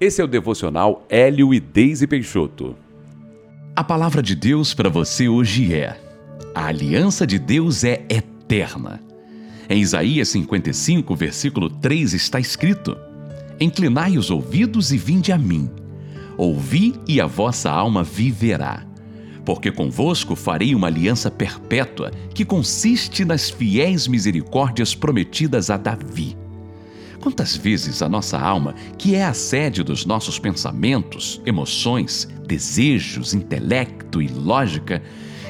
Esse é o devocional Hélio e Deise Peixoto. A palavra de Deus para você hoje é: a aliança de Deus é eterna. Em Isaías 55, versículo 3 está escrito: Inclinai os ouvidos e vinde a mim. Ouvi e a vossa alma viverá. Porque convosco farei uma aliança perpétua, que consiste nas fiéis misericórdias prometidas a Davi Quantas vezes a nossa alma, que é a sede dos nossos pensamentos, emoções, desejos, intelecto e lógica,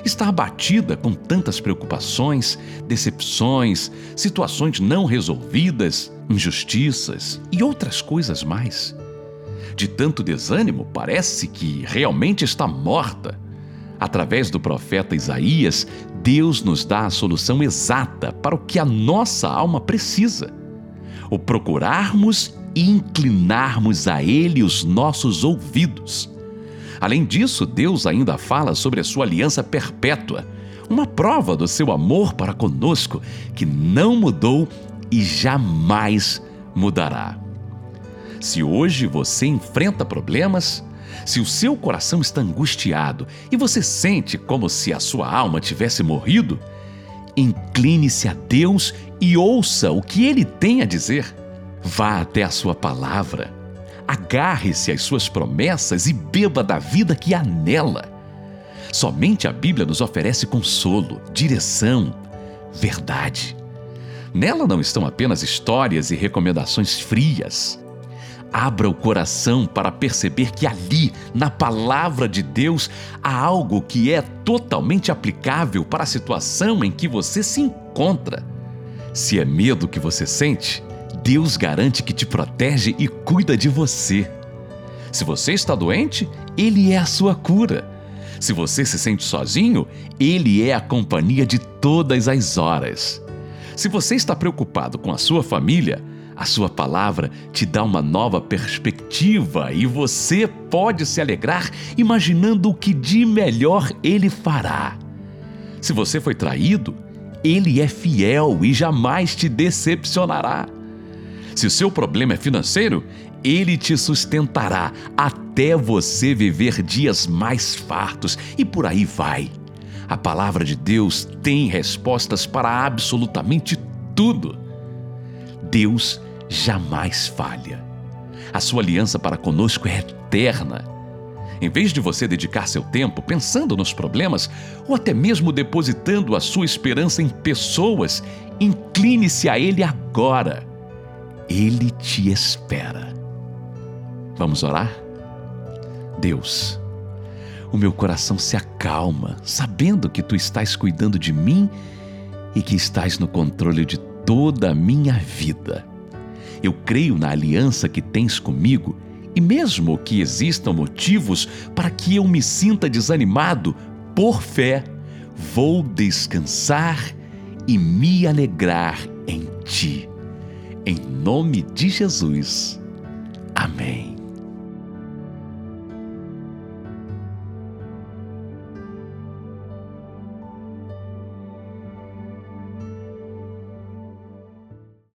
está abatida com tantas preocupações, decepções, situações não resolvidas, injustiças e outras coisas mais. De tanto desânimo, parece que realmente está morta. Através do profeta Isaías, Deus nos dá a solução exata para o que a nossa alma precisa o procurarmos e inclinarmos a Ele os nossos ouvidos. Além disso, Deus ainda fala sobre a sua aliança perpétua, uma prova do seu amor para conosco que não mudou e jamais mudará. Se hoje você enfrenta problemas, se o seu coração está angustiado e você sente como se a sua alma tivesse morrido, incline-se a Deus e ouça o que ele tem a dizer. Vá até a sua palavra, agarre-se às suas promessas e beba da vida que há nela. Somente a Bíblia nos oferece consolo, direção, verdade. Nela não estão apenas histórias e recomendações frias. Abra o coração para perceber que ali, na palavra de Deus, há algo que é totalmente aplicável para a situação em que você se encontra. Se é medo que você sente, Deus garante que te protege e cuida de você. Se você está doente, Ele é a sua cura. Se você se sente sozinho, Ele é a companhia de todas as horas. Se você está preocupado com a sua família, a sua palavra te dá uma nova perspectiva e você pode se alegrar imaginando o que de melhor ele fará. Se você foi traído, ele é fiel e jamais te decepcionará. Se o seu problema é financeiro, ele te sustentará até você viver dias mais fartos e por aí vai. A palavra de Deus tem respostas para absolutamente tudo. Deus jamais falha. A sua aliança para conosco é eterna. Em vez de você dedicar seu tempo pensando nos problemas ou até mesmo depositando a sua esperança em pessoas, incline-se a Ele agora. Ele te espera. Vamos orar? Deus, o meu coração se acalma, sabendo que tu estás cuidando de mim e que estás no controle de toda a minha vida. Eu creio na aliança que tens comigo e, mesmo que existam motivos para que eu me sinta desanimado, por fé, vou descansar e me alegrar em Ti. Em nome de Jesus. Amém.